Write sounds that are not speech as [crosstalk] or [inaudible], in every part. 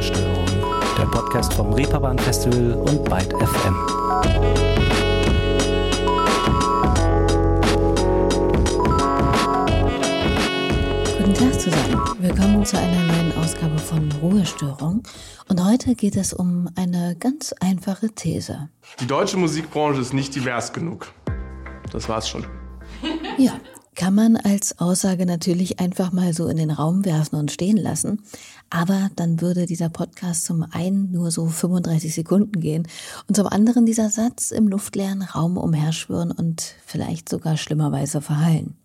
Ruhestörung, der Podcast vom Reeperbahn Festival und Byte FM. Guten Tag zusammen. Willkommen zu einer neuen Ausgabe von Ruhestörung. Und heute geht es um eine ganz einfache These. Die deutsche Musikbranche ist nicht divers genug. Das war's schon. Ja, kann man als Aussage natürlich einfach mal so in den Raum werfen und stehen lassen. Aber dann würde dieser Podcast zum einen nur so 35 Sekunden gehen und zum anderen dieser Satz im luftleeren Raum umherschwirren und vielleicht sogar schlimmerweise verhallen.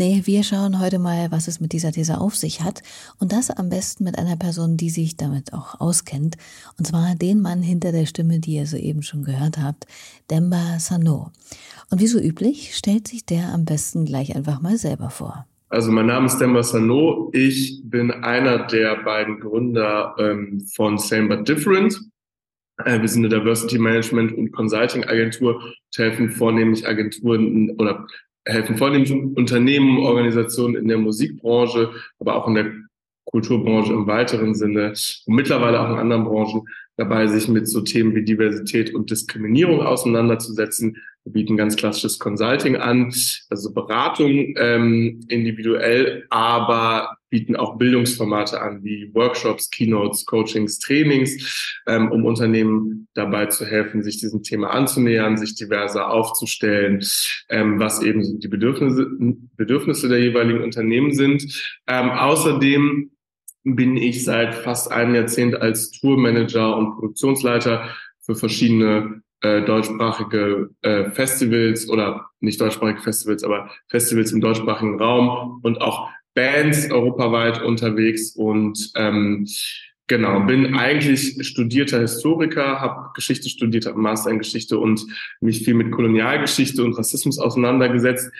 Nee, wir schauen heute mal, was es mit dieser These auf sich hat. Und das am besten mit einer Person, die sich damit auch auskennt. Und zwar den Mann hinter der Stimme, die ihr soeben schon gehört habt, Demba Sano. Und wie so üblich stellt sich der am besten gleich einfach mal selber vor. Also mein Name ist Demba Sano. Ich bin einer der beiden Gründer ähm, von Same But Different. Äh, wir sind eine Diversity Management und Consulting Agentur und helfen vornehmlich Agenturen oder helfen vornehmlich Unternehmen, Organisationen in der Musikbranche, aber auch in der Kulturbranche im weiteren Sinne und mittlerweile auch in anderen Branchen dabei, sich mit so Themen wie Diversität und Diskriminierung auseinanderzusetzen. Wir bieten ganz klassisches Consulting an, also Beratung ähm, individuell, aber bieten auch Bildungsformate an, wie Workshops, Keynotes, Coachings, Trainings, ähm, um Unternehmen dabei zu helfen, sich diesem Thema anzunähern, sich diverser aufzustellen, ähm, was eben die Bedürfnisse, Bedürfnisse der jeweiligen Unternehmen sind. Ähm, außerdem bin ich seit fast einem Jahrzehnt als Tourmanager und Produktionsleiter für verschiedene äh, deutschsprachige äh, Festivals oder nicht deutschsprachige Festivals, aber Festivals im deutschsprachigen Raum und auch Bands europaweit unterwegs und ähm, genau, bin eigentlich studierter Historiker, habe Geschichte studiert, habe Master in Geschichte und mich viel mit Kolonialgeschichte und Rassismus auseinandergesetzt,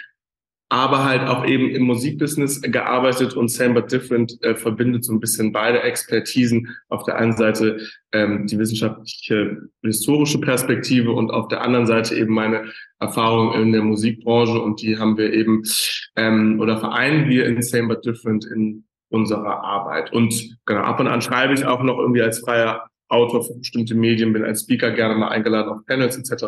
aber halt auch eben im Musikbusiness gearbeitet und Same But Different äh, verbindet so ein bisschen beide Expertisen. Auf der einen Seite ähm, die wissenschaftliche, historische Perspektive und auf der anderen Seite eben meine Erfahrung in der Musikbranche und die haben wir eben ähm, oder vereinen wir in Same But Different in unserer Arbeit. Und genau, ab und an schreibe ich auch noch irgendwie als freier Autor für bestimmte Medien, bin als Speaker gerne mal eingeladen auf Panels etc.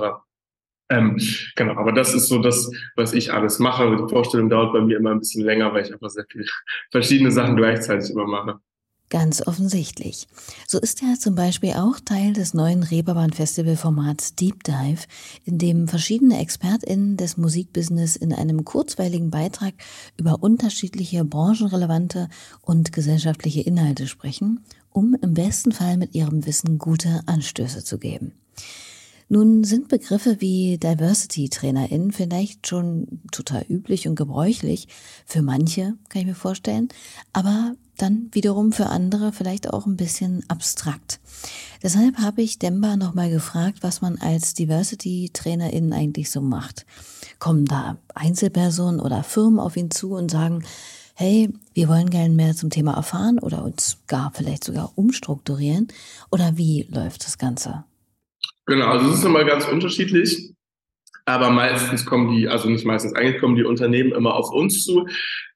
Ähm, genau, aber das ist so das, was ich alles mache. Die Vorstellung dauert bei mir immer ein bisschen länger, weil ich einfach sehr viele [laughs] verschiedene Sachen gleichzeitig immer mache. Ganz offensichtlich. So ist er zum Beispiel auch Teil des neuen Reeperbahn-Festival-Formats Deep Dive, in dem verschiedene ExpertInnen des Musikbusiness in einem kurzweiligen Beitrag über unterschiedliche branchenrelevante und gesellschaftliche Inhalte sprechen, um im besten Fall mit ihrem Wissen gute Anstöße zu geben. Nun sind Begriffe wie Diversity-TrainerInnen vielleicht schon total üblich und gebräuchlich. Für manche, kann ich mir vorstellen. Aber dann wiederum für andere vielleicht auch ein bisschen abstrakt. Deshalb habe ich Demba nochmal gefragt, was man als Diversity-TrainerInnen eigentlich so macht. Kommen da Einzelpersonen oder Firmen auf ihn zu und sagen, hey, wir wollen gern mehr zum Thema erfahren oder uns gar vielleicht sogar umstrukturieren? Oder wie läuft das Ganze? Genau, also es ist immer ganz unterschiedlich. Aber meistens kommen die, also nicht meistens, eigentlich kommen die Unternehmen immer auf uns zu.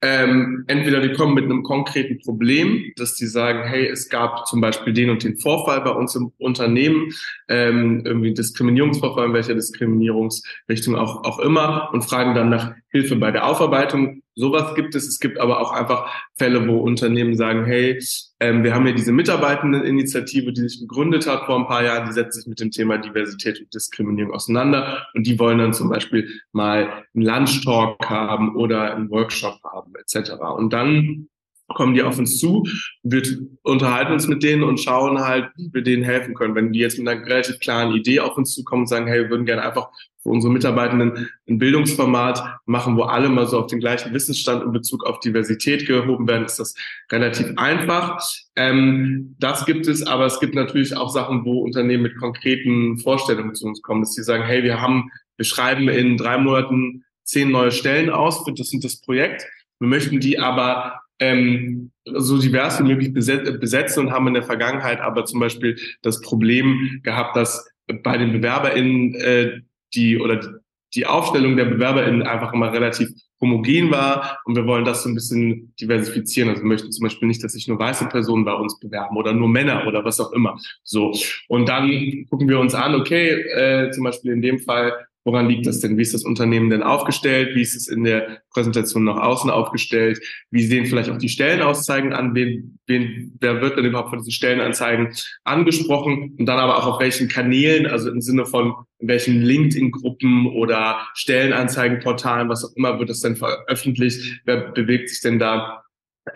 Ähm, entweder die kommen mit einem konkreten Problem, dass die sagen, hey, es gab zum Beispiel den und den Vorfall bei uns im Unternehmen, ähm, irgendwie Diskriminierungsvorfall, in welcher Diskriminierungsrichtung auch, auch immer, und fragen dann nach Hilfe bei der Aufarbeitung Sowas gibt es. Es gibt aber auch einfach Fälle, wo Unternehmen sagen, hey, ähm, wir haben hier diese Mitarbeitendeninitiative, die sich gegründet hat vor ein paar Jahren, die setzt sich mit dem Thema Diversität und Diskriminierung auseinander und die wollen dann zum Beispiel mal einen Lunch-Talk haben oder einen Workshop haben etc. Und dann kommen die auf uns zu, wir unterhalten uns mit denen und schauen halt, wie wir denen helfen können. Wenn die jetzt mit einer relativ klaren Idee auf uns zukommen und sagen, hey, wir würden gerne einfach für unsere Mitarbeitenden ein Bildungsformat machen, wo alle mal so auf den gleichen Wissensstand in Bezug auf Diversität gehoben werden, ist das relativ einfach. Ähm, das gibt es, aber es gibt natürlich auch Sachen, wo Unternehmen mit konkreten Vorstellungen zu uns kommen, dass sie sagen, hey, wir haben, wir schreiben in drei Monaten zehn neue Stellen aus das und das Projekt. Wir möchten die aber ähm, so divers wie möglich besetzen und haben in der Vergangenheit aber zum Beispiel das Problem gehabt, dass bei den BewerberInnen äh, die oder die Aufstellung der BewerberInnen einfach immer relativ homogen war und wir wollen das so ein bisschen diversifizieren. Also wir möchten zum Beispiel nicht, dass sich nur weiße Personen bei uns bewerben oder nur Männer oder was auch immer. So. Und dann gucken wir uns an, okay, äh, zum Beispiel in dem Fall Woran liegt das denn? Wie ist das Unternehmen denn aufgestellt? Wie ist es in der Präsentation nach außen aufgestellt? Wie sehen vielleicht auch die Stellenauszeigen an? Wen, wen, wer wird denn überhaupt von diesen Stellenanzeigen angesprochen? Und dann aber auch auf welchen Kanälen, also im Sinne von welchen LinkedIn-Gruppen oder Stellenanzeigenportalen, was auch immer, wird das denn veröffentlicht? Wer bewegt sich denn da?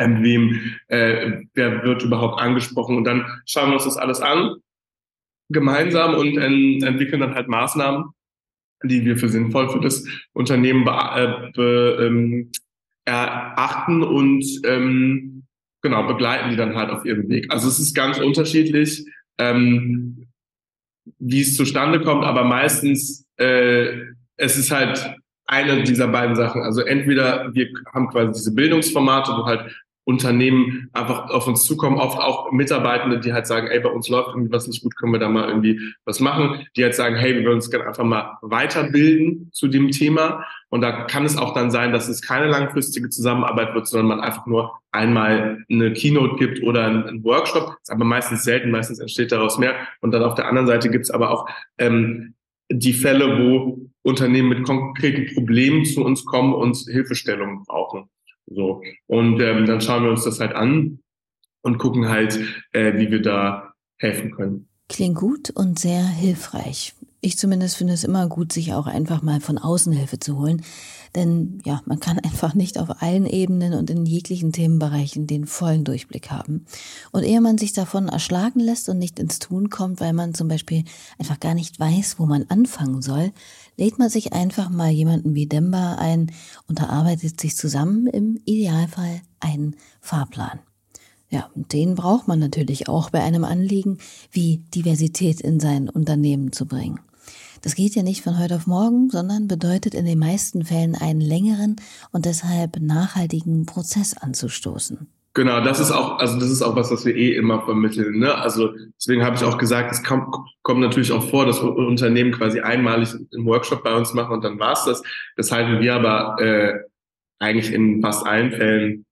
Ähm, wem, äh, wer wird überhaupt angesprochen? Und dann schauen wir uns das alles an gemeinsam und äh, entwickeln dann halt Maßnahmen, die wir für sinnvoll für das Unternehmen be, äh, be, ähm, erachten und ähm, genau begleiten die dann halt auf ihrem Weg. Also es ist ganz unterschiedlich, ähm, wie es zustande kommt, aber meistens äh, es ist halt eine dieser beiden Sachen. Also entweder wir haben quasi diese Bildungsformate, wo halt Unternehmen einfach auf uns zukommen, oft auch Mitarbeitende, die halt sagen, ey, bei uns läuft irgendwie was nicht gut, können wir da mal irgendwie was machen, die halt sagen, hey, wir wollen uns gerne einfach mal weiterbilden zu dem Thema. Und da kann es auch dann sein, dass es keine langfristige Zusammenarbeit wird, sondern man einfach nur einmal eine Keynote gibt oder einen Workshop. Das ist aber meistens selten, meistens entsteht daraus mehr. Und dann auf der anderen Seite gibt es aber auch ähm, die Fälle, wo Unternehmen mit konkreten Problemen zu uns kommen und Hilfestellungen brauchen. So. Und ähm, dann schauen wir uns das halt an und gucken halt, äh, wie wir da helfen können. Klingt gut und sehr hilfreich. Ich zumindest finde es immer gut, sich auch einfach mal von außen Hilfe zu holen. Denn ja, man kann [laughs] einfach nicht auf allen Ebenen und in jeglichen Themenbereichen den vollen Durchblick haben. Und ehe man sich davon erschlagen lässt und nicht ins Tun kommt, weil man zum Beispiel einfach gar nicht weiß, wo man anfangen soll, lädt man sich einfach mal jemanden wie Demba ein und erarbeitet sich zusammen im Idealfall einen Fahrplan. Ja, den braucht man natürlich auch bei einem Anliegen, wie Diversität in sein Unternehmen zu bringen. Das geht ja nicht von heute auf morgen, sondern bedeutet in den meisten Fällen einen längeren und deshalb nachhaltigen Prozess anzustoßen. Genau, das ist auch, also das ist auch was, was wir eh immer vermitteln. Ne? Also deswegen habe ich auch gesagt, es kommt, kommt natürlich auch vor, dass Unternehmen quasi einmalig einen Workshop bei uns machen und dann war's das. Das halten wir aber äh, eigentlich in fast allen Fällen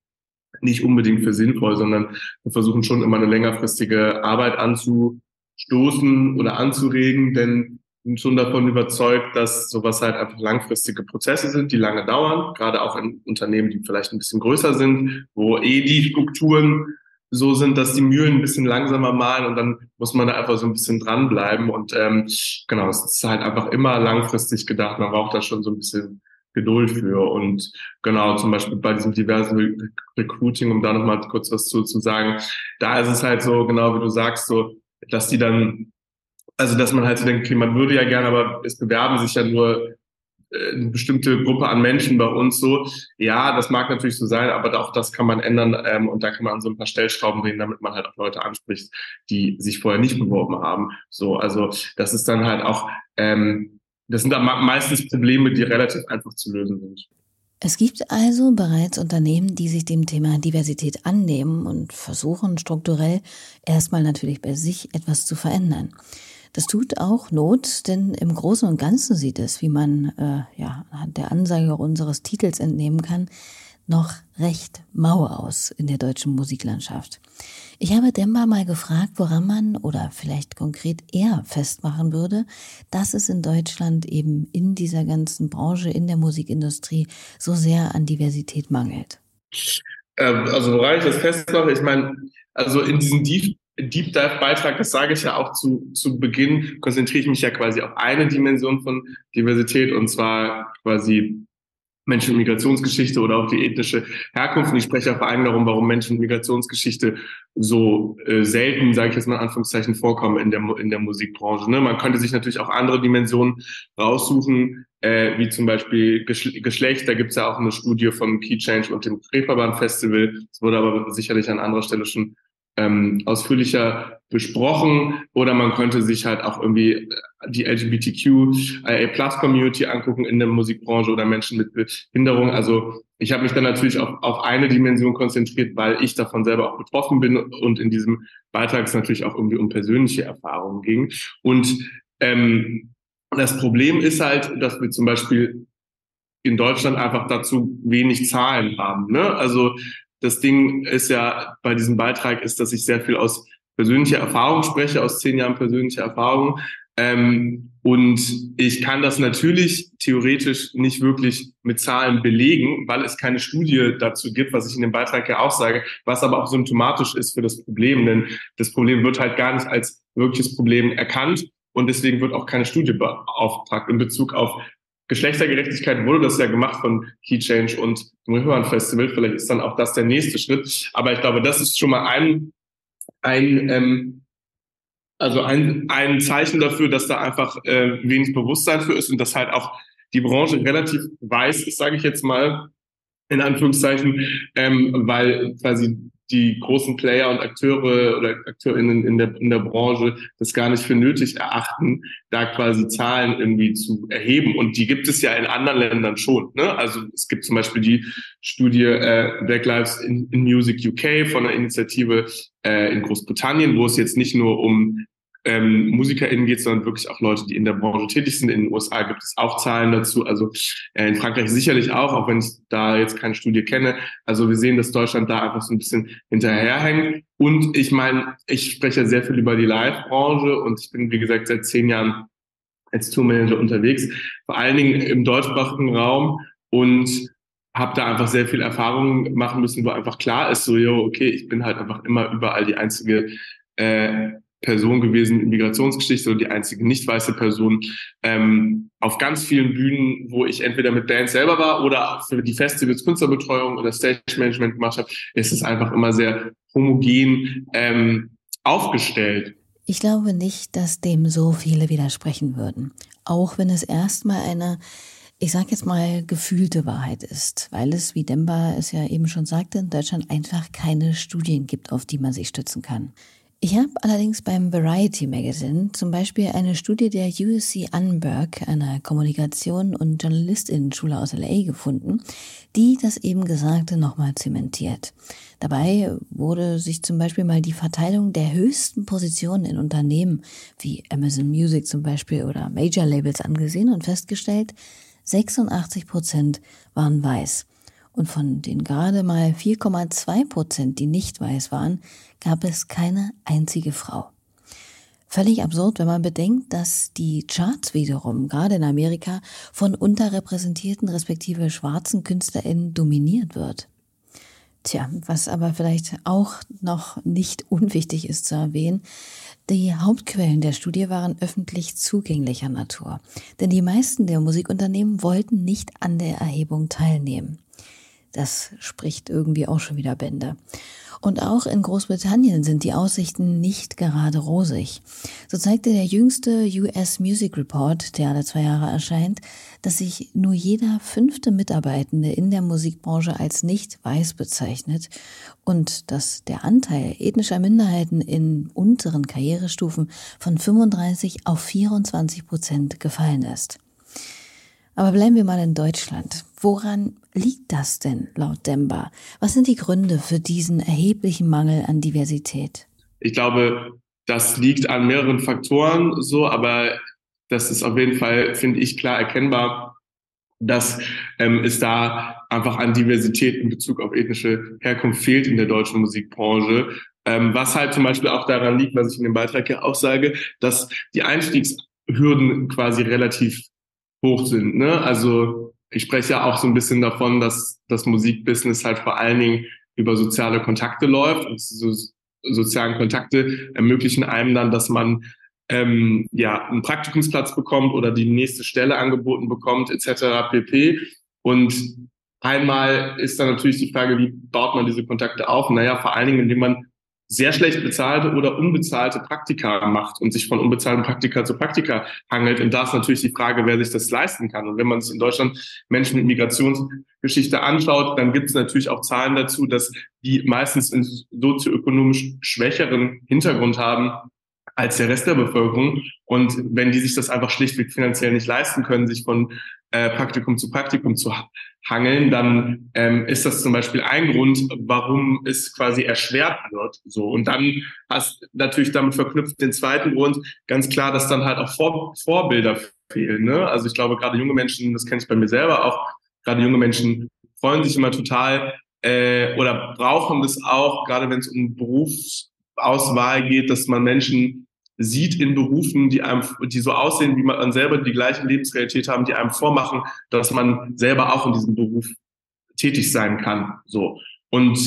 nicht unbedingt für sinnvoll, sondern wir versuchen schon immer eine längerfristige Arbeit anzustoßen oder anzuregen, denn bin schon davon überzeugt, dass sowas halt einfach langfristige Prozesse sind, die lange dauern, gerade auch in Unternehmen, die vielleicht ein bisschen größer sind, wo eh die Strukturen so sind, dass die Mühlen ein bisschen langsamer malen und dann muss man da einfach so ein bisschen dranbleiben. Und ähm, genau, es ist halt einfach immer langfristig gedacht. Man braucht da schon so ein bisschen Geduld für. Und genau, zum Beispiel bei diesem diversen Re Recruiting, um da nochmal kurz was zu, zu sagen, da ist es halt so, genau wie du sagst, so, dass die dann also, dass man halt so denkt, okay, man würde ja gerne, aber es bewerben sich ja nur äh, eine bestimmte Gruppe an Menschen bei uns so. Ja, das mag natürlich so sein, aber auch das kann man ändern ähm, und da kann man an so ein paar Stellschrauben drehen, damit man halt auch Leute anspricht, die sich vorher nicht beworben haben. So, also das ist dann halt auch, ähm, das sind dann meistens Probleme, die relativ einfach zu lösen sind. Es gibt also bereits Unternehmen, die sich dem Thema Diversität annehmen und versuchen strukturell erstmal natürlich bei sich etwas zu verändern. Das tut auch Not, denn im Großen und Ganzen sieht es, wie man äh, ja der Ansage unseres Titels entnehmen kann, noch recht mau aus in der deutschen Musiklandschaft. Ich habe Demba mal gefragt, woran man oder vielleicht konkret er festmachen würde, dass es in Deutschland eben in dieser ganzen Branche, in der Musikindustrie so sehr an Diversität mangelt. Ähm, also woran ich das festmache, ich meine, also in diesen Deep Dive Beitrag, das sage ich ja auch zu, zu Beginn, konzentriere ich mich ja quasi auf eine Dimension von Diversität und zwar quasi Menschen- und Migrationsgeschichte oder auch die ethnische Herkunft. Und ich spreche ja vor allem darum, warum Menschen- und Migrationsgeschichte so äh, selten, sage ich jetzt mal in Anführungszeichen, vorkommen in der, in der Musikbranche. Ne? Man könnte sich natürlich auch andere Dimensionen raussuchen, äh, wie zum Beispiel Geschlecht. Da gibt es ja auch eine Studie vom Key Change und dem Reeperbahn Festival. Das wurde aber sicherlich an anderer Stelle schon ähm, ausführlicher besprochen oder man könnte sich halt auch irgendwie die LGBTQ-Plus-Community angucken in der Musikbranche oder Menschen mit Behinderung. Also ich habe mich dann natürlich auf, auf eine Dimension konzentriert, weil ich davon selber auch betroffen bin und in diesem Beitrag es natürlich auch irgendwie um persönliche Erfahrungen ging. Und ähm, das Problem ist halt, dass wir zum Beispiel in Deutschland einfach dazu wenig Zahlen haben. Ne? Also das Ding ist ja bei diesem Beitrag ist, dass ich sehr viel aus persönlicher Erfahrung spreche, aus zehn Jahren persönlicher Erfahrung. Ähm, und ich kann das natürlich theoretisch nicht wirklich mit Zahlen belegen, weil es keine Studie dazu gibt, was ich in dem Beitrag ja auch sage, was aber auch symptomatisch ist für das Problem. Denn das Problem wird halt gar nicht als wirkliches Problem erkannt und deswegen wird auch keine Studie beauftragt in Bezug auf Geschlechtergerechtigkeit wurde das ja gemacht von Key Change und dem Röhmann Festival. Vielleicht ist dann auch das der nächste Schritt. Aber ich glaube, das ist schon mal ein, ein ähm, also ein, ein Zeichen dafür, dass da einfach äh, wenig Bewusstsein für ist und dass halt auch die Branche relativ weiß ist, sage ich jetzt mal, in Anführungszeichen, ähm, weil quasi die großen Player und Akteure oder Akteurinnen in der, in der Branche das gar nicht für nötig erachten, da quasi Zahlen irgendwie zu erheben. Und die gibt es ja in anderen Ländern schon. Ne? Also es gibt zum Beispiel die Studie äh, Black Lives in, in Music UK von einer Initiative äh, in Großbritannien, wo es jetzt nicht nur um ähm, MusikerInnen geht, sondern wirklich auch Leute, die in der Branche tätig sind. In den USA gibt es auch Zahlen dazu, also äh, in Frankreich sicherlich auch, auch wenn ich da jetzt keine Studie kenne. Also wir sehen, dass Deutschland da einfach so ein bisschen hinterherhängt. Und ich meine, ich spreche sehr viel über die Live-Branche und ich bin, wie gesagt, seit zehn Jahren als Tourmanager unterwegs, vor allen Dingen im deutschsprachigen Raum und habe da einfach sehr viel Erfahrung machen müssen, wo einfach klar ist, so, yo, okay, ich bin halt einfach immer überall die einzige äh, Person gewesen in Migrationsgeschichte und die einzige nicht weiße Person ähm, auf ganz vielen Bühnen, wo ich entweder mit Bands selber war oder für die Festivals Künstlerbetreuung oder Stage Management gemacht habe, ist es einfach immer sehr homogen ähm, aufgestellt. Ich glaube nicht, dass dem so viele widersprechen würden. Auch wenn es erstmal eine, ich sage jetzt mal, gefühlte Wahrheit ist, weil es, wie Demba es ja eben schon sagte, in Deutschland einfach keine Studien gibt, auf die man sich stützen kann. Ich habe allerdings beim Variety Magazine zum Beispiel eine Studie der USC Annenberg, einer Kommunikation- und Journalistinnenschule aus LA, gefunden, die das eben Gesagte nochmal zementiert. Dabei wurde sich zum Beispiel mal die Verteilung der höchsten Positionen in Unternehmen wie Amazon Music zum Beispiel oder Major Labels angesehen und festgestellt, 86 Prozent waren weiß. Und von den gerade mal 4,2 Prozent, die nicht weiß waren, gab es keine einzige Frau. Völlig absurd, wenn man bedenkt, dass die Charts wiederum, gerade in Amerika, von unterrepräsentierten respektive schwarzen KünstlerInnen dominiert wird. Tja, was aber vielleicht auch noch nicht unwichtig ist zu erwähnen, die Hauptquellen der Studie waren öffentlich zugänglicher Natur. Denn die meisten der Musikunternehmen wollten nicht an der Erhebung teilnehmen. Das spricht irgendwie auch schon wieder Bände. Und auch in Großbritannien sind die Aussichten nicht gerade rosig. So zeigte der jüngste US Music Report, der alle zwei Jahre erscheint, dass sich nur jeder fünfte Mitarbeitende in der Musikbranche als nicht weiß bezeichnet und dass der Anteil ethnischer Minderheiten in unteren Karrierestufen von 35 auf 24 Prozent gefallen ist. Aber bleiben wir mal in Deutschland. Woran liegt das denn laut Demba? Was sind die Gründe für diesen erheblichen Mangel an Diversität? Ich glaube, das liegt an mehreren Faktoren so, aber das ist auf jeden Fall, finde ich, klar erkennbar, dass ähm, es da einfach an Diversität in Bezug auf ethnische Herkunft fehlt in der deutschen Musikbranche. Ähm, was halt zum Beispiel auch daran liegt, was ich in dem Beitrag ja auch sage, dass die Einstiegshürden quasi relativ hoch sind. Ne? Also ich spreche ja auch so ein bisschen davon, dass das Musikbusiness halt vor allen Dingen über soziale Kontakte läuft. Und so sozialen Kontakte ermöglichen einem dann, dass man ähm, ja einen Praktikumsplatz bekommt oder die nächste Stelle angeboten bekommt, etc. pp. Und einmal ist dann natürlich die Frage, wie baut man diese Kontakte auf? Naja, vor allen Dingen, indem man sehr schlecht bezahlte oder unbezahlte Praktika macht und sich von unbezahlten Praktika zu Praktika hangelt. Und da ist natürlich die Frage, wer sich das leisten kann. Und wenn man sich in Deutschland Menschen mit Migrationsgeschichte anschaut, dann gibt es natürlich auch Zahlen dazu, dass die meistens einen sozioökonomisch schwächeren Hintergrund haben als der Rest der Bevölkerung. Und wenn die sich das einfach schlichtweg finanziell nicht leisten können, sich von äh, Praktikum zu Praktikum zu hangeln, dann ähm, ist das zum Beispiel ein Grund, warum es quasi erschwert wird. So und dann hast natürlich damit verknüpft den zweiten Grund ganz klar, dass dann halt auch Vor Vorbilder fehlen. Ne? Also ich glaube gerade junge Menschen, das kenne ich bei mir selber auch, gerade junge Menschen freuen sich immer total äh, oder brauchen das auch, gerade wenn es um Berufsauswahl geht, dass man Menschen sieht in Berufen, die einem, die so aussehen, wie man selber die gleiche Lebensrealität haben, die einem vormachen, dass man selber auch in diesem Beruf tätig sein kann. So. Und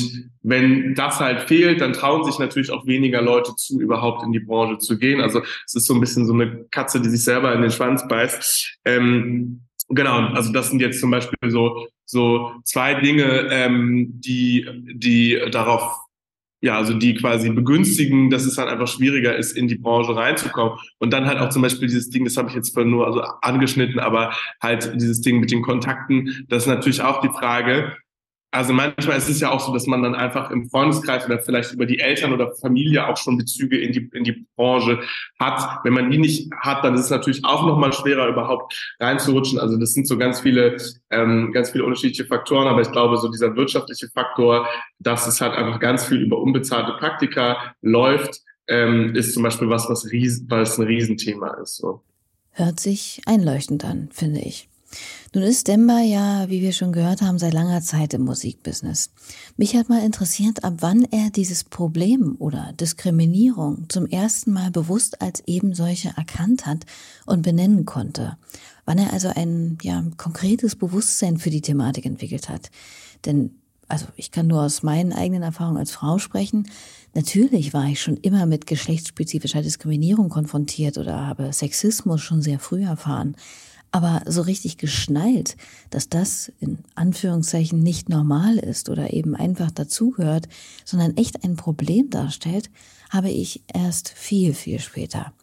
wenn das halt fehlt, dann trauen sich natürlich auch weniger Leute zu, überhaupt in die Branche zu gehen. Also es ist so ein bisschen so eine Katze, die sich selber in den Schwanz beißt. Ähm, genau, also das sind jetzt zum Beispiel so so zwei Dinge, ähm, die die darauf ja, also die quasi begünstigen, dass es dann einfach schwieriger ist, in die Branche reinzukommen. Und dann halt auch zum Beispiel dieses Ding, das habe ich jetzt nur also angeschnitten, aber halt dieses Ding mit den Kontakten, das ist natürlich auch die Frage, also manchmal ist es ja auch so, dass man dann einfach im Freundeskreis oder vielleicht über die Eltern oder Familie auch schon Bezüge in die, in die Branche hat. Wenn man die nicht hat, dann ist es natürlich auch nochmal schwerer, überhaupt reinzurutschen. Also das sind so ganz viele, ähm, ganz viele unterschiedliche Faktoren. Aber ich glaube, so dieser wirtschaftliche Faktor, dass es halt einfach ganz viel über unbezahlte Praktika läuft, ähm, ist zum Beispiel was, was, ries was ein Riesenthema ist. So. Hört sich einleuchtend an, finde ich. Nun ist Demba ja, wie wir schon gehört haben, seit langer Zeit im Musikbusiness. Mich hat mal interessiert, ab wann er dieses Problem oder Diskriminierung zum ersten Mal bewusst als eben solche erkannt hat und benennen konnte. Wann er also ein ja, konkretes Bewusstsein für die Thematik entwickelt hat. Denn, also ich kann nur aus meinen eigenen Erfahrungen als Frau sprechen. Natürlich war ich schon immer mit geschlechtsspezifischer Diskriminierung konfrontiert oder habe Sexismus schon sehr früh erfahren. Aber so richtig geschnallt, dass das in Anführungszeichen nicht normal ist oder eben einfach dazugehört, sondern echt ein Problem darstellt, habe ich erst viel, viel später.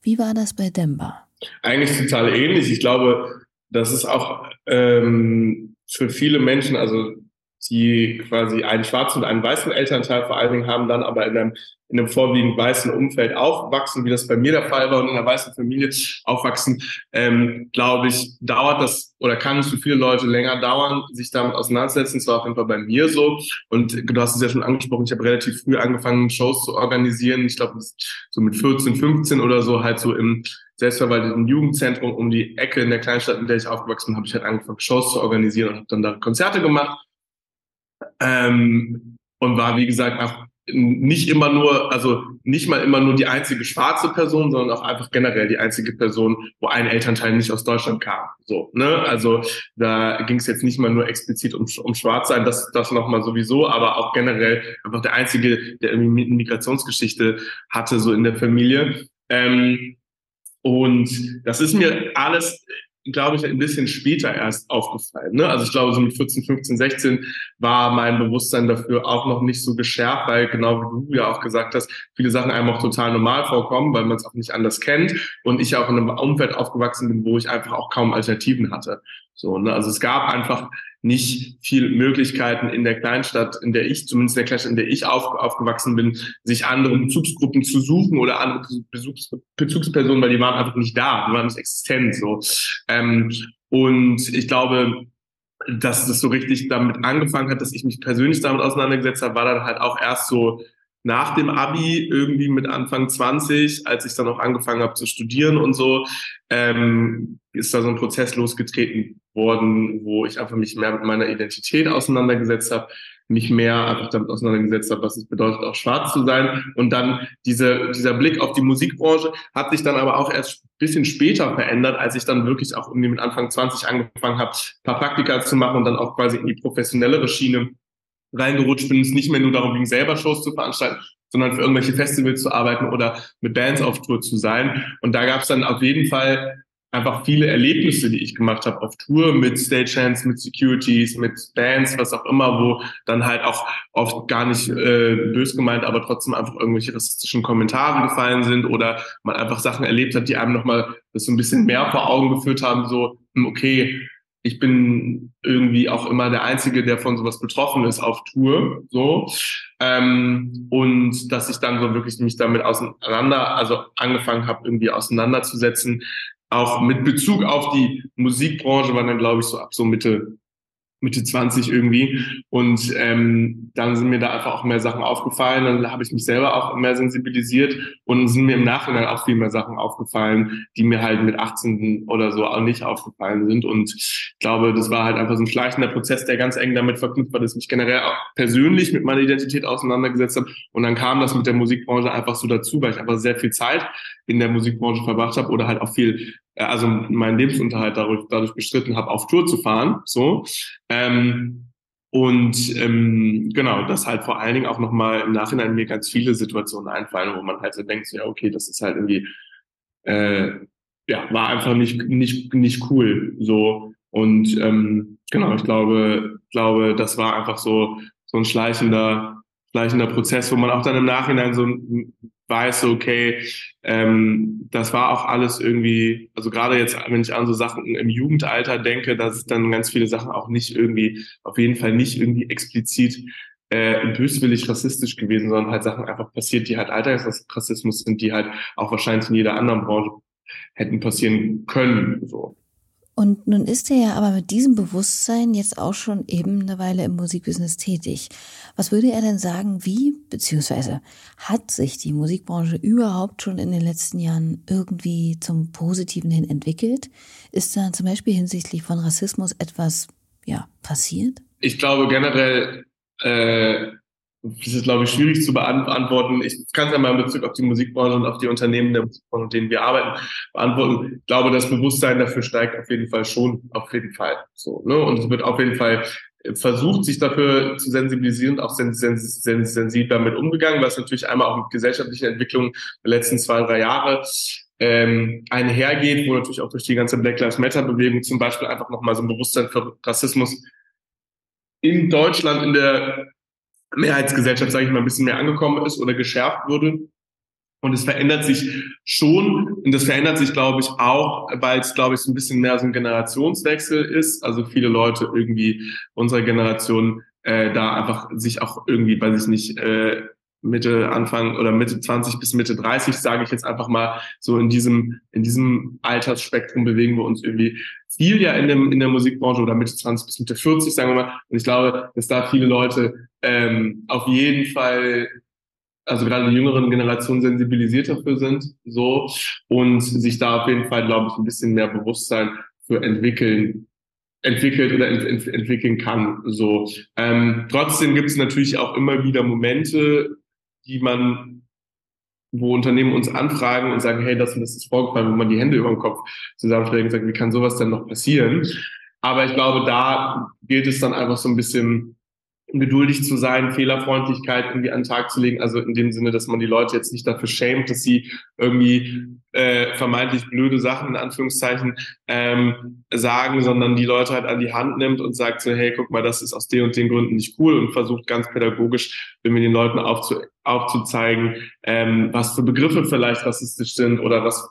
Wie war das bei Demba? Eigentlich total ähnlich. Ich glaube, das ist auch ähm, für viele Menschen, also die quasi einen schwarzen und einen weißen Elternteil vor allen Dingen haben, dann aber in einem, in einem vorwiegend weißen Umfeld aufwachsen, wie das bei mir der Fall war und in einer weißen Familie aufwachsen, ähm, glaube ich, dauert das oder kann es für viele Leute länger dauern, sich damit auseinanderzusetzen. Das war auf jeden Fall bei mir so. Und du hast es ja schon angesprochen, ich habe relativ früh angefangen, Shows zu organisieren. Ich glaube, so mit 14, 15 oder so, halt so im selbstverwalteten Jugendzentrum um die Ecke in der Kleinstadt, in der ich aufgewachsen bin, habe ich halt angefangen, Shows zu organisieren und habe dann da Konzerte gemacht ähm, und war, wie gesagt, auch nicht immer nur, also nicht mal immer nur die einzige schwarze Person, sondern auch einfach generell die einzige Person, wo ein Elternteil nicht aus Deutschland kam. So, ne? Also da ging es jetzt nicht mal nur explizit um, um Schwarzsein, das, das nochmal sowieso, aber auch generell einfach der einzige, der irgendwie eine Migrationsgeschichte hatte, so in der Familie. Ähm, und das ist mir alles glaube ich, ein bisschen später erst aufgefallen. Ne? Also ich glaube, so mit 14, 15, 16 war mein Bewusstsein dafür auch noch nicht so geschärft, weil genau wie du ja auch gesagt hast, viele Sachen einem auch total normal vorkommen, weil man es auch nicht anders kennt. Und ich auch in einem Umfeld aufgewachsen bin, wo ich einfach auch kaum Alternativen hatte. So, ne? Also es gab einfach nicht viel Möglichkeiten in der Kleinstadt, in der ich, zumindest in der Kleinstadt, in der ich auf, aufgewachsen bin, sich andere Bezugsgruppen zu suchen oder andere Bezugs, Bezugspersonen, weil die waren einfach nicht da, die waren nicht existent. So. Ähm, und ich glaube, dass das so richtig damit angefangen hat, dass ich mich persönlich damit auseinandergesetzt habe, war dann halt auch erst so nach dem Abi, irgendwie mit Anfang 20, als ich dann auch angefangen habe zu studieren und so, ähm, ist da so ein Prozess losgetreten worden, wo ich einfach mich mehr mit meiner Identität auseinandergesetzt habe, mich mehr einfach damit auseinandergesetzt habe, was es bedeutet, auch schwarz zu sein. Und dann diese, dieser Blick auf die Musikbranche hat sich dann aber auch erst bisschen später verändert, als ich dann wirklich auch irgendwie mit Anfang 20 angefangen habe, paar Praktika zu machen und dann auch quasi in die professionellere Schiene reingerutscht bin, es nicht mehr nur darum ging, selber Shows zu veranstalten, sondern für irgendwelche Festivals zu arbeiten oder mit Bands auf Tour zu sein. Und da gab es dann auf jeden Fall einfach viele Erlebnisse, die ich gemacht habe auf Tour mit Stagehands, mit Securities, mit Bands, was auch immer, wo dann halt auch oft gar nicht äh, bös gemeint, aber trotzdem einfach irgendwelche rassistischen Kommentare gefallen sind oder man einfach Sachen erlebt hat, die einem nochmal das so ein bisschen mehr vor Augen geführt haben, so, hm, okay, ich bin irgendwie auch immer der Einzige, der von sowas betroffen ist auf Tour, so. Ähm, und dass ich dann so wirklich mich damit auseinander, also angefangen habe, irgendwie auseinanderzusetzen, auch mit Bezug auf die Musikbranche war dann, glaube ich, so ab so Mitte Mitte 20 irgendwie. Und ähm, dann sind mir da einfach auch mehr Sachen aufgefallen. Dann habe ich mich selber auch mehr sensibilisiert und sind mir im Nachhinein auch viel mehr Sachen aufgefallen, die mir halt mit 18 oder so auch nicht aufgefallen sind. Und ich glaube, das war halt einfach so ein schleichender Prozess, der ganz eng damit verknüpft war, dass ich mich generell auch persönlich mit meiner Identität auseinandergesetzt habe. Und dann kam das mit der Musikbranche einfach so dazu, weil ich einfach sehr viel Zeit in der Musikbranche verbracht habe oder halt auch viel also meinen Lebensunterhalt dadurch, dadurch bestritten habe, auf Tour zu fahren. So. Ähm, und ähm, genau, dass halt vor allen Dingen auch nochmal im Nachhinein mir ganz viele Situationen einfallen, wo man halt so denkt, ja, okay, das ist halt irgendwie, äh, ja, war einfach nicht, nicht, nicht cool. So. Und ähm, genau, ich glaube, glaube, das war einfach so, so ein schleichender, schleichender Prozess, wo man auch dann im Nachhinein so weiß, okay, ähm, das war auch alles irgendwie, also gerade jetzt, wenn ich an so Sachen im Jugendalter denke, dass es dann ganz viele Sachen auch nicht irgendwie, auf jeden Fall nicht irgendwie explizit äh, böswillig rassistisch gewesen, sondern halt Sachen einfach passiert, die halt Alltagsrassismus sind, die halt auch wahrscheinlich in jeder anderen Branche hätten passieren können. So. Und nun ist er ja aber mit diesem Bewusstsein jetzt auch schon eben eine Weile im Musikbusiness tätig. Was würde er denn sagen, wie, beziehungsweise hat sich die Musikbranche überhaupt schon in den letzten Jahren irgendwie zum Positiven hin entwickelt? Ist da zum Beispiel hinsichtlich von Rassismus etwas, ja, passiert? Ich glaube generell, äh, das ist, glaube ich, schwierig zu beantworten. Ich kann es ja mal in Bezug auf die Musikbranche und auf die Unternehmen der mit denen wir arbeiten, beantworten. Ich glaube, das Bewusstsein dafür steigt auf jeden Fall schon, auf jeden Fall. So, ne? Und es wird auf jeden Fall versucht, sich dafür zu sensibilisieren, auch sens sens sens sensibel damit umgegangen, was natürlich einmal auch mit gesellschaftlichen Entwicklungen der letzten zwei, drei Jahre ähm, einhergeht, wo natürlich auch durch die ganze Black Lives Matter Bewegung zum Beispiel einfach nochmal so ein Bewusstsein für Rassismus in Deutschland in der Mehrheitsgesellschaft, sage ich mal, ein bisschen mehr angekommen ist oder geschärft wurde. Und es verändert sich schon, und das verändert sich, glaube ich, auch, weil es, glaube ich, so ein bisschen mehr so ein Generationswechsel ist. Also viele Leute irgendwie unserer Generation äh, da einfach sich auch irgendwie, weiß ich nicht, äh, Mitte, Anfang oder Mitte 20 bis Mitte 30, sage ich jetzt einfach mal, so in diesem, in diesem Altersspektrum bewegen wir uns irgendwie viel ja in, dem, in der Musikbranche oder Mitte 20 bis Mitte 40, sagen wir mal. Und ich glaube, dass da viele Leute ähm, auf jeden Fall also gerade die jüngeren Generationen sensibilisiert dafür sind, so, und sich da auf jeden Fall, glaube ich, ein bisschen mehr Bewusstsein für entwickeln, entwickelt oder ent, ent, entwickeln kann, so. Ähm, trotzdem gibt es natürlich auch immer wieder Momente, die man, wo Unternehmen uns anfragen und sagen, hey, das und das ist vorgefallen, wo man die Hände über den Kopf zusammenschlägt und sagt, wie kann sowas denn noch passieren? Aber ich glaube, da gilt es dann einfach so ein bisschen geduldig zu sein, Fehlerfreundlichkeit irgendwie an den Tag zu legen. Also in dem Sinne, dass man die Leute jetzt nicht dafür schämt, dass sie irgendwie äh, vermeintlich blöde Sachen in Anführungszeichen ähm, sagen, sondern die Leute halt an die Hand nimmt und sagt so, hey, guck mal, das ist aus den und den Gründen nicht cool und versucht ganz pädagogisch, wenn wir den Leuten aufzu aufzuzeigen, ähm, was für Begriffe vielleicht rassistisch sind oder was,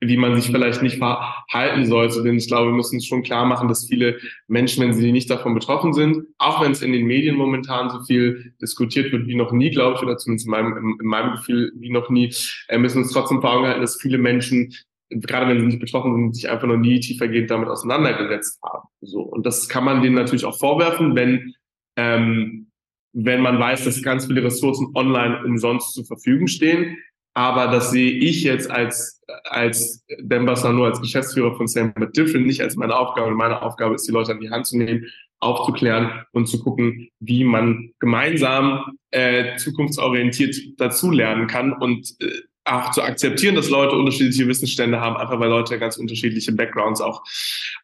wie man sich vielleicht nicht verhalten sollte. Denn ich glaube, wir müssen uns schon klar machen, dass viele Menschen, wenn sie nicht davon betroffen sind, auch wenn es in den Medien momentan so viel diskutiert wird wie noch nie, glaube ich, oder zumindest in meinem, in meinem Gefühl wie noch nie, äh, müssen uns trotzdem vor Augen halten, dass viele Menschen gerade wenn sie nicht betroffen sind, sich einfach noch nie tiefergehend damit auseinandergesetzt haben. So und das kann man denen natürlich auch vorwerfen, wenn ähm, wenn man weiß, dass ganz viele Ressourcen online umsonst zur Verfügung stehen. Aber das sehe ich jetzt als, als Dembasa nur als Geschäftsführer von Same But Different nicht als meine Aufgabe. Meine Aufgabe ist, die Leute an die Hand zu nehmen, aufzuklären und zu gucken, wie man gemeinsam äh, zukunftsorientiert dazulernen kann und äh, auch zu akzeptieren, dass Leute unterschiedliche Wissensstände haben, einfach weil Leute ganz unterschiedliche Backgrounds auch,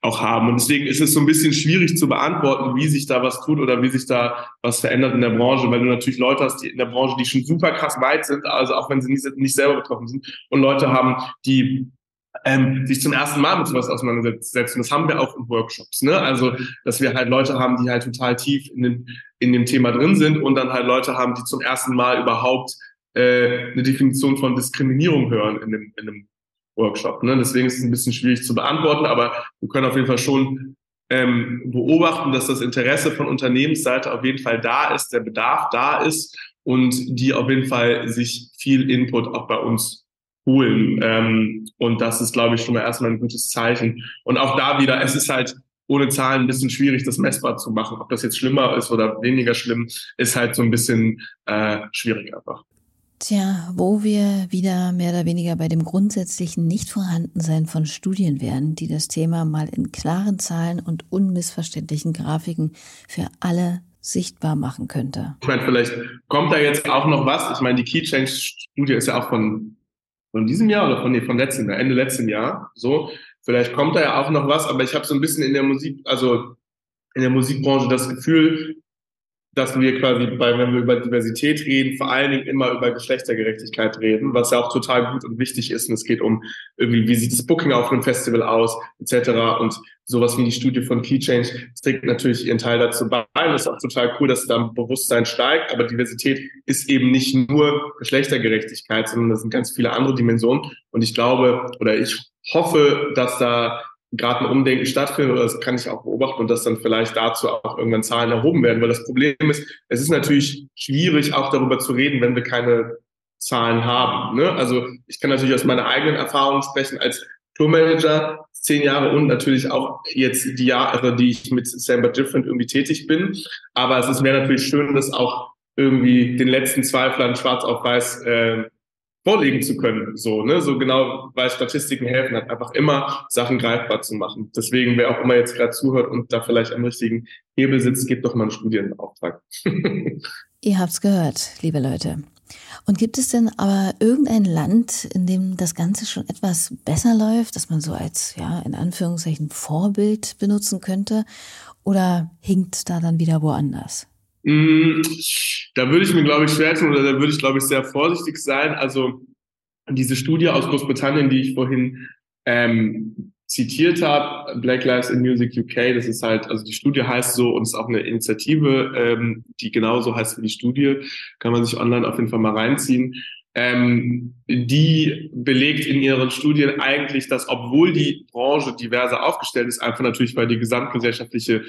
auch haben. Und deswegen ist es so ein bisschen schwierig zu beantworten, wie sich da was tut oder wie sich da was verändert in der Branche, weil du natürlich Leute hast, die in der Branche, die schon super krass weit sind, also auch wenn sie nicht, nicht selber betroffen sind, und Leute haben, die ähm, sich zum ersten Mal mit sowas auseinandersetzen. Das haben wir auch in Workshops. Ne? Also, dass wir halt Leute haben, die halt total tief in dem, in dem Thema drin sind und dann halt Leute haben, die zum ersten Mal überhaupt äh, eine Definition von Diskriminierung hören in dem, in dem Workshop. Ne? Deswegen ist es ein bisschen schwierig zu beantworten, aber wir können auf jeden Fall schon ähm, beobachten, dass das Interesse von Unternehmensseite auf jeden Fall da ist, der Bedarf da ist und die auf jeden Fall sich viel Input auch bei uns holen. Ähm, und das ist, glaube ich, schon mal erstmal ein gutes Zeichen. Und auch da wieder, es ist halt ohne Zahlen ein bisschen schwierig, das messbar zu machen. Ob das jetzt schlimmer ist oder weniger schlimm, ist halt so ein bisschen äh, schwierig einfach. Tja, wo wir wieder mehr oder weniger bei dem grundsätzlichen Nichtvorhandensein von Studien wären, die das Thema mal in klaren Zahlen und unmissverständlichen Grafiken für alle sichtbar machen könnte. Ich meine, vielleicht kommt da jetzt auch noch was. Ich meine, die Key Change Studie ist ja auch von, von diesem Jahr oder von, nee, von letztem Jahr, Ende letzten Jahr. So, vielleicht kommt da ja auch noch was, aber ich habe so ein bisschen in der Musik, also in der Musikbranche das Gefühl, dass wir quasi bei, wenn wir über Diversität reden, vor allen Dingen immer über Geschlechtergerechtigkeit reden, was ja auch total gut und wichtig ist. Und es geht um irgendwie, wie sieht das Booking auf einem Festival aus, etc. Und sowas wie die Studie von Key Change, das trägt natürlich ihren Teil dazu bei. Das ist auch total cool, dass da Bewusstsein steigt. Aber Diversität ist eben nicht nur Geschlechtergerechtigkeit, sondern das sind ganz viele andere Dimensionen. Und ich glaube, oder ich hoffe, dass da gerade ein Umdenken stattfindet, oder das kann ich auch beobachten und dass dann vielleicht dazu auch irgendwann Zahlen erhoben werden. Weil das Problem ist, es ist natürlich schwierig, auch darüber zu reden, wenn wir keine Zahlen haben. Ne? Also ich kann natürlich aus meiner eigenen Erfahrung sprechen als Tourmanager, zehn Jahre und natürlich auch jetzt die Jahre, die ich mit Same But Different irgendwie tätig bin. Aber es mir natürlich schön, dass auch irgendwie den letzten Zweiflern schwarz auf weiß äh, vorlegen zu können. So, ne? so genau, weil Statistiken helfen, hat einfach immer Sachen greifbar zu machen. Deswegen, wer auch immer jetzt gerade zuhört und da vielleicht am richtigen Hebel sitzt, gebt doch mal einen Studienauftrag. [laughs] Ihr habt's gehört, liebe Leute. Und gibt es denn aber irgendein Land, in dem das Ganze schon etwas besser läuft, das man so als, ja, in Anführungszeichen Vorbild benutzen könnte? Oder hinkt da dann wieder woanders? Mm, da würde ich mir, glaube ich, schwer tun oder da würde ich, glaube ich, sehr vorsichtig sein. Also diese Studie aus Großbritannien, die ich vorhin ähm, zitiert habe, Black Lives in Music UK, das ist halt, also die Studie heißt so und ist auch eine Initiative, ähm, die genauso heißt wie die Studie, kann man sich online auf jeden Fall mal reinziehen. Ähm, die belegt in ihren Studien eigentlich, dass obwohl die Branche diverser aufgestellt ist, einfach natürlich, weil die gesamtgesellschaftliche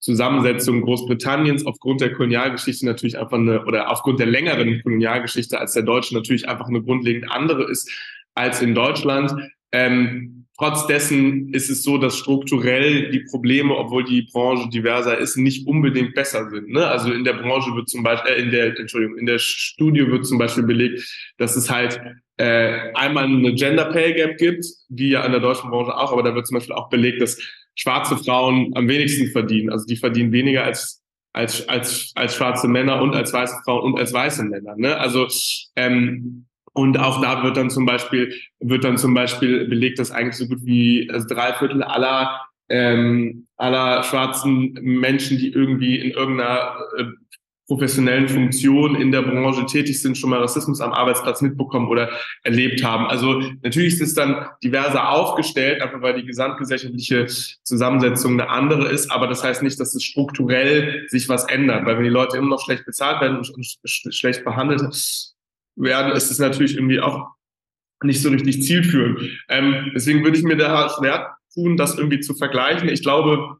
Zusammensetzung Großbritanniens aufgrund der Kolonialgeschichte natürlich einfach eine, oder aufgrund der längeren Kolonialgeschichte als der Deutschen natürlich einfach eine grundlegend andere ist als in Deutschland. Ähm, trotz dessen ist es so, dass strukturell die Probleme, obwohl die Branche diverser ist, nicht unbedingt besser sind. Ne? Also in der Branche wird zum Beispiel, äh, in der, Entschuldigung, in der Studie wird zum Beispiel belegt, dass es halt äh, einmal eine Gender Pay Gap gibt, wie ja in der deutschen Branche auch, aber da wird zum Beispiel auch belegt, dass schwarze Frauen am wenigsten verdienen. Also die verdienen weniger als als als als schwarze Männer und als weiße Frauen und als weiße Männer. Ne? Also ähm, und auch da wird dann zum Beispiel wird dann zum Beispiel belegt, dass eigentlich so gut wie also drei Viertel aller ähm, aller schwarzen Menschen, die irgendwie in irgendeiner äh, professionellen Funktionen in der Branche tätig sind, schon mal Rassismus am Arbeitsplatz mitbekommen oder erlebt haben. Also natürlich ist es dann diverser aufgestellt, einfach weil die gesamtgesellschaftliche Zusammensetzung eine andere ist, aber das heißt nicht, dass es strukturell sich was ändert, weil wenn die Leute immer noch schlecht bezahlt werden und schlecht behandelt werden, ist es natürlich irgendwie auch nicht so richtig zielführend. Ähm, deswegen würde ich mir da schwer tun, das irgendwie zu vergleichen. Ich glaube,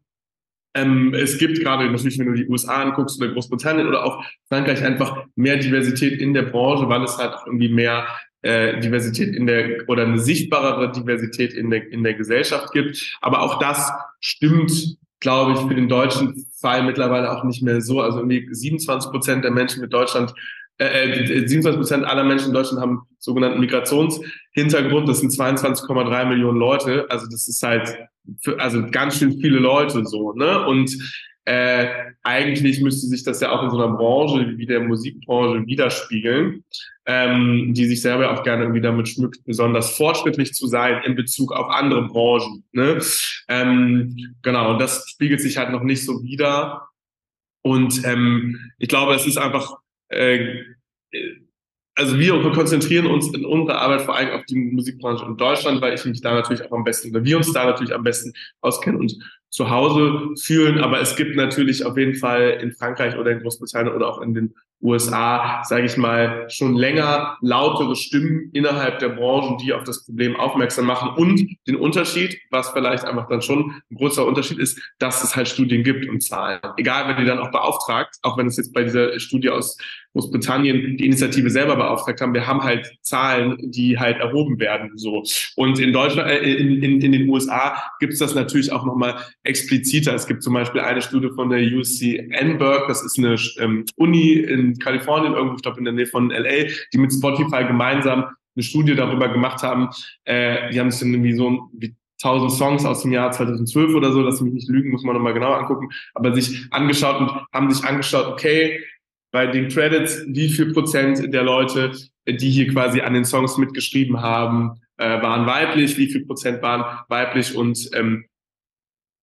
ähm, es gibt gerade natürlich, wenn du die USA anguckst oder Großbritannien oder auch Frankreich einfach mehr Diversität in der Branche, weil es halt auch irgendwie mehr äh, Diversität in der oder eine sichtbarere Diversität in der in der Gesellschaft gibt. Aber auch das stimmt, glaube ich, für den deutschen Fall mittlerweile auch nicht mehr so. Also irgendwie 27 Prozent der Menschen mit Deutschland äh, 27 äh, Prozent aller Menschen in Deutschland haben sogenannten Migrationshintergrund. Das sind 22,3 Millionen Leute. Also das ist halt für, also ganz schön viele Leute so. Ne? Und äh, eigentlich müsste sich das ja auch in so einer Branche wie der Musikbranche widerspiegeln, ähm, die sich selber auch gerne irgendwie damit schmückt, besonders fortschrittlich zu sein in Bezug auf andere Branchen. Ne? Ähm, genau, und das spiegelt sich halt noch nicht so wider. Und ähm, ich glaube, es ist einfach äh, also wir konzentrieren uns in unserer Arbeit vor allem auf die Musikbranche in Deutschland, weil ich mich da natürlich auch am besten, oder wir uns da natürlich am besten auskennen und zu Hause fühlen. Aber es gibt natürlich auf jeden Fall in Frankreich oder in Großbritannien oder auch in den USA, sage ich mal, schon länger lautere Stimmen innerhalb der Branchen, die auf das Problem aufmerksam machen. Und den Unterschied, was vielleicht einfach dann schon ein großer Unterschied ist, dass es halt Studien gibt und Zahlen. Egal, wenn die dann auch beauftragt, auch wenn es jetzt bei dieser Studie aus Großbritannien die Initiative selber beauftragt haben, wir haben halt Zahlen, die halt erhoben werden. so. Und in Deutschland, äh, in, in, in den USA gibt es das natürlich auch nochmal expliziter. Es gibt zum Beispiel eine Studie von der UC Edinburgh, das ist eine ähm, Uni in Kalifornien, irgendwo, ich glaube in der Nähe von LA, die mit Spotify gemeinsam eine Studie darüber gemacht haben. Äh, die haben sich dann irgendwie so wie 1000 Songs aus dem Jahr 2012 oder so, lass mich nicht lügen, muss man nochmal genau angucken, aber sich angeschaut und haben sich angeschaut, okay, bei den Credits, wie viel Prozent der Leute, die hier quasi an den Songs mitgeschrieben haben, äh, waren weiblich, wie viel Prozent waren weiblich und ähm,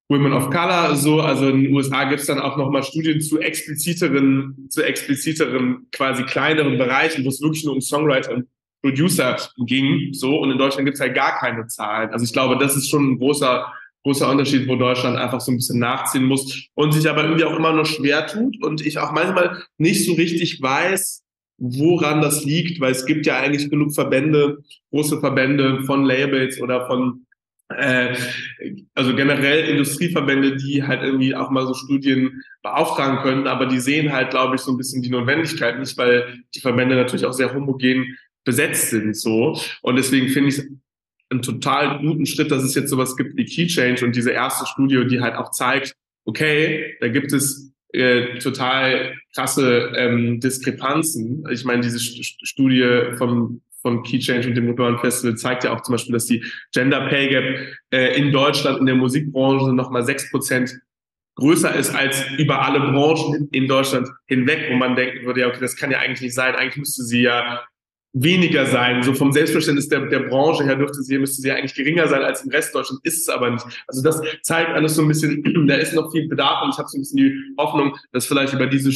Women of Color, so, also in den USA gibt es dann auch nochmal Studien zu expliziteren, zu expliziteren, quasi kleineren Bereichen, wo es wirklich nur um Songwriter und Producer ging, so, und in Deutschland gibt es halt gar keine Zahlen. Also ich glaube, das ist schon ein großer großer Unterschied, wo Deutschland einfach so ein bisschen nachziehen muss und sich aber irgendwie auch immer noch schwer tut und ich auch manchmal nicht so richtig weiß, woran das liegt, weil es gibt ja eigentlich genug Verbände, große Verbände von Labels oder von äh, also generell Industrieverbände, die halt irgendwie auch mal so Studien beauftragen können, aber die sehen halt, glaube ich, so ein bisschen die Notwendigkeit nicht, weil die Verbände natürlich auch sehr homogen besetzt sind so und deswegen finde ich einen total guten Schritt, dass es jetzt sowas gibt wie Key Change und diese erste Studie, die halt auch zeigt, okay, da gibt es äh, total krasse ähm, Diskrepanzen. Ich meine, diese St Studie vom von Key Change und dem Motoren Festival zeigt ja auch zum Beispiel, dass die Gender Pay Gap äh, in Deutschland in der Musikbranche nochmal sechs Prozent größer ist als über alle Branchen in Deutschland hinweg, wo man denken würde, ja, okay, das kann ja eigentlich nicht sein. Eigentlich müsste sie ja weniger sein. So vom Selbstverständnis der, der Branche her dürfte sie, müsste sie eigentlich geringer sein als im Rest Deutschland, ist es aber nicht. Also das zeigt alles so ein bisschen, [clears throat] da ist noch viel Bedarf und ich habe so ein bisschen die Hoffnung, dass vielleicht über diese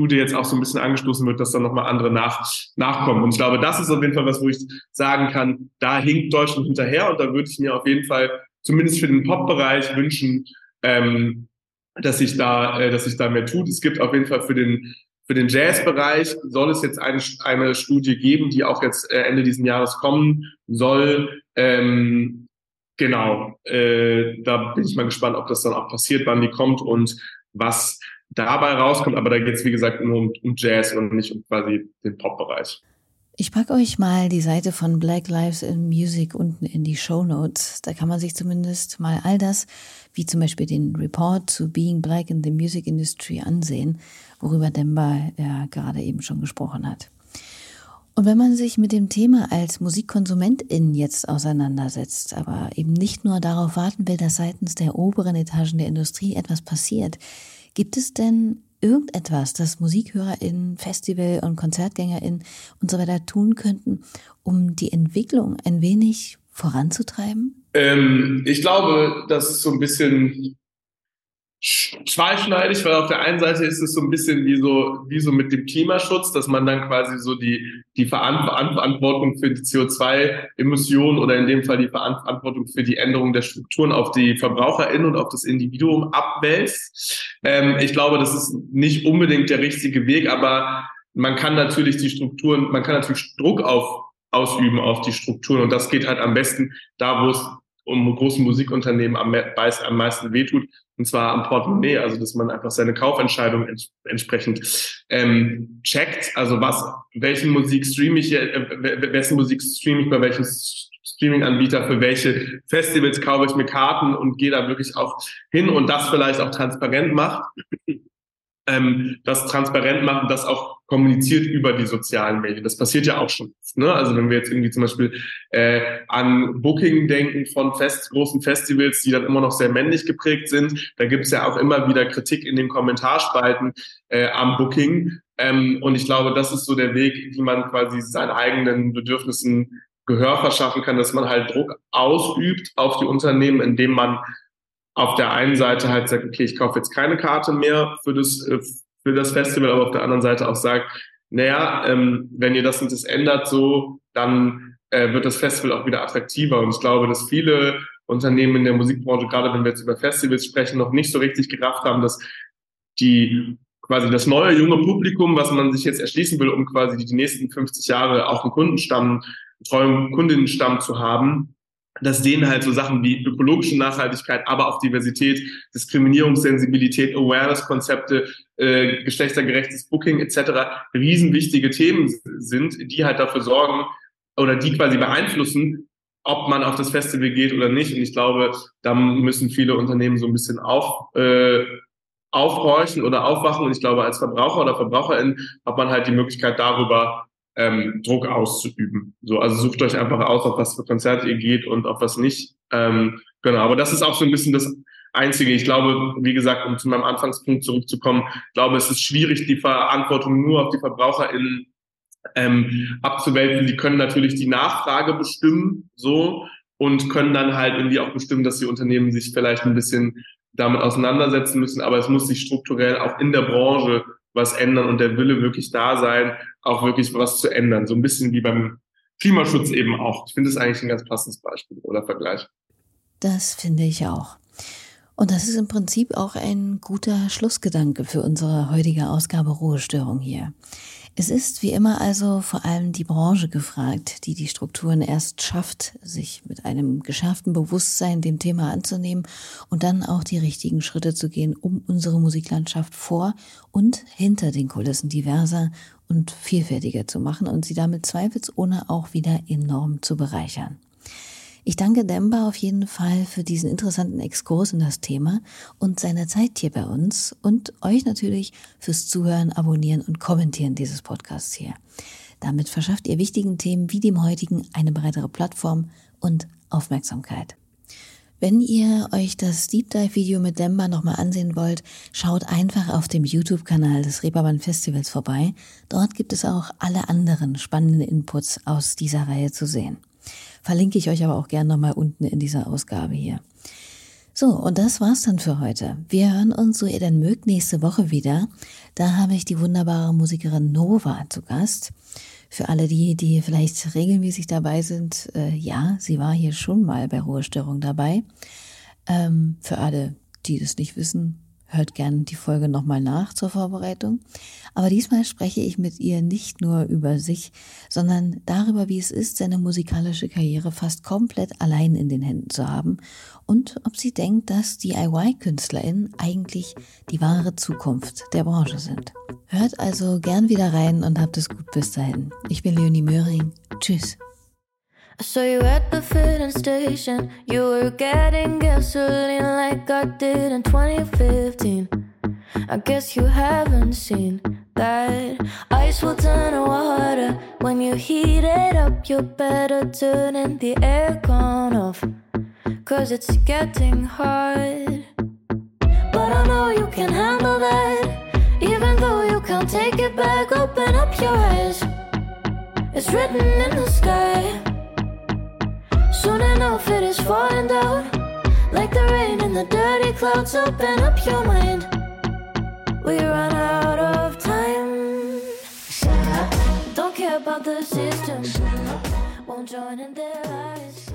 Studie jetzt auch so ein bisschen angestoßen wird, dass dann nochmal andere nach, nachkommen. Und ich glaube, das ist auf jeden Fall was, wo ich sagen kann, da hinkt Deutschland hinterher und da würde ich mir auf jeden Fall zumindest für den Pop-Bereich wünschen, ähm, dass sich da, äh, dass sich da mehr tut. Es gibt auf jeden Fall für den für den Jazzbereich soll es jetzt eine, eine Studie geben, die auch jetzt äh, Ende dieses Jahres kommen soll. Ähm, genau, äh, da bin ich mal gespannt, ob das dann auch passiert, wann die kommt und was dabei rauskommt. Aber da geht es, wie gesagt, nur um, um Jazz und nicht um quasi den Pop-Bereich. Ich packe euch mal die Seite von Black Lives in Music unten in die Show Notes. Da kann man sich zumindest mal all das, wie zum Beispiel den Report zu Being Black in the Music Industry ansehen, worüber Demba ja gerade eben schon gesprochen hat. Und wenn man sich mit dem Thema als Musikkonsumentin jetzt auseinandersetzt, aber eben nicht nur darauf warten will, dass seitens der oberen Etagen der Industrie etwas passiert, gibt es denn irgendetwas, das MusikhörerInnen, Festival- und KonzertgängerInnen und so weiter tun könnten, um die Entwicklung ein wenig voranzutreiben? Ähm, ich glaube, das ist so ein bisschen zweischneidig, weil auf der einen Seite ist es so ein bisschen wie so, wie so mit dem Klimaschutz, dass man dann quasi so die, die Verantwortung für die CO2-Emissionen oder in dem Fall die Verantwortung für die Änderung der Strukturen auf die VerbraucherInnen und auf das Individuum abwälzt. Ähm, ich glaube, das ist nicht unbedingt der richtige Weg, aber man kann natürlich die Strukturen, man kann natürlich Druck auf, ausüben auf die Strukturen und das geht halt am besten da, wo es um großen Musikunternehmen am, am meisten wehtut, und zwar am Portemonnaie, also dass man einfach seine Kaufentscheidung ents entsprechend ähm, checkt, also was, welchen Musik streame ich, äh, wessen Musik streame ich bei welchem Streaming-Anbieter, für welche Festivals kaufe ich mir Karten und gehe da wirklich auch hin und das vielleicht auch transparent macht. Ähm, das transparent machen, das auch kommuniziert über die sozialen Medien. Das passiert ja auch schon. Ne? Also wenn wir jetzt irgendwie zum Beispiel äh, an Booking denken von Fest, großen Festivals, die dann immer noch sehr männlich geprägt sind, da gibt es ja auch immer wieder Kritik in den Kommentarspalten äh, am Booking. Ähm, und ich glaube, das ist so der Weg, wie man quasi seinen eigenen Bedürfnissen Gehör verschaffen kann, dass man halt Druck ausübt auf die Unternehmen, indem man auf der einen Seite halt sagt, okay, ich kaufe jetzt keine Karte mehr für das, äh, für das Festival, aber auf der anderen Seite auch sagt, naja, ähm, wenn ihr das und das ändert so, dann äh, wird das Festival auch wieder attraktiver. Und ich glaube, dass viele Unternehmen in der Musikbranche, gerade wenn wir jetzt über Festivals sprechen, noch nicht so richtig gerafft haben, dass die quasi das neue junge Publikum, was man sich jetzt erschließen will, um quasi die nächsten 50 Jahre auch einen Kundenstamm, einen treuen Kundinnenstamm zu haben, dass denen halt so Sachen wie ökologische Nachhaltigkeit, aber auch Diversität, Diskriminierungssensibilität, Awareness-Konzepte, äh, geschlechtergerechtes Booking etc. riesenwichtige Themen sind, die halt dafür sorgen oder die quasi beeinflussen, ob man auf das Festival geht oder nicht. Und ich glaube, da müssen viele Unternehmen so ein bisschen auf, äh, aufhorchen oder aufwachen. Und ich glaube, als Verbraucher oder Verbraucherin hat man halt die Möglichkeit darüber ähm, Druck auszuüben. So, also sucht euch einfach aus, auf was für Konzerte ihr geht und auf was nicht. Ähm, genau, aber das ist auch so ein bisschen das Einzige. Ich glaube, wie gesagt, um zu meinem Anfangspunkt zurückzukommen, ich glaube, es ist schwierig, die Verantwortung nur auf die VerbraucherInnen ähm, abzuwälzen. Die können natürlich die Nachfrage bestimmen, so, und können dann halt irgendwie auch bestimmen, dass die Unternehmen sich vielleicht ein bisschen damit auseinandersetzen müssen. Aber es muss sich strukturell auch in der Branche was ändern und der Wille wirklich da sein, auch wirklich was zu ändern. So ein bisschen wie beim Klimaschutz eben auch. Ich finde es eigentlich ein ganz passendes Beispiel oder Vergleich. Das finde ich auch. Und das ist im Prinzip auch ein guter Schlussgedanke für unsere heutige Ausgabe Ruhestörung hier. Es ist wie immer also vor allem die Branche gefragt, die die Strukturen erst schafft, sich mit einem geschärften Bewusstsein dem Thema anzunehmen und dann auch die richtigen Schritte zu gehen, um unsere Musiklandschaft vor und hinter den Kulissen diverser und vielfältiger zu machen und sie damit zweifelsohne auch wieder enorm zu bereichern. Ich danke Demba auf jeden Fall für diesen interessanten Exkurs in das Thema und seine Zeit hier bei uns und euch natürlich fürs Zuhören, Abonnieren und Kommentieren dieses Podcasts hier. Damit verschafft ihr wichtigen Themen wie dem heutigen eine breitere Plattform und Aufmerksamkeit. Wenn ihr euch das Deep Dive Video mit Demba nochmal ansehen wollt, schaut einfach auf dem YouTube-Kanal des Reeperbahn Festivals vorbei. Dort gibt es auch alle anderen spannenden Inputs aus dieser Reihe zu sehen. Verlinke ich euch aber auch gerne nochmal unten in dieser Ausgabe hier. So, und das war's dann für heute. Wir hören uns, so ihr denn mögt, nächste Woche wieder. Da habe ich die wunderbare Musikerin Nova zu Gast. Für alle die, die vielleicht regelmäßig dabei sind, äh, ja, sie war hier schon mal bei Ruhestörung dabei. Ähm, für alle, die das nicht wissen, Hört gern die Folge nochmal nach zur Vorbereitung. Aber diesmal spreche ich mit ihr nicht nur über sich, sondern darüber, wie es ist, seine musikalische Karriere fast komplett allein in den Händen zu haben und ob sie denkt, dass DIY-KünstlerInnen eigentlich die wahre Zukunft der Branche sind. Hört also gern wieder rein und habt es gut bis dahin. Ich bin Leonie Möhring. Tschüss. Saw you at the filling station. You were getting gasoline like I did in 2015. I guess you haven't seen that ice will turn to water when you heat it up. You better turn the aircon off, cause it's getting hard. But I know you can handle that, even though you can't take it back. Open up your eyes, it's written in the sky. Soon enough it is falling down. Like the rain and the dirty clouds Open up your mind. We run out of time. Don't care about the system. Won't join in their lies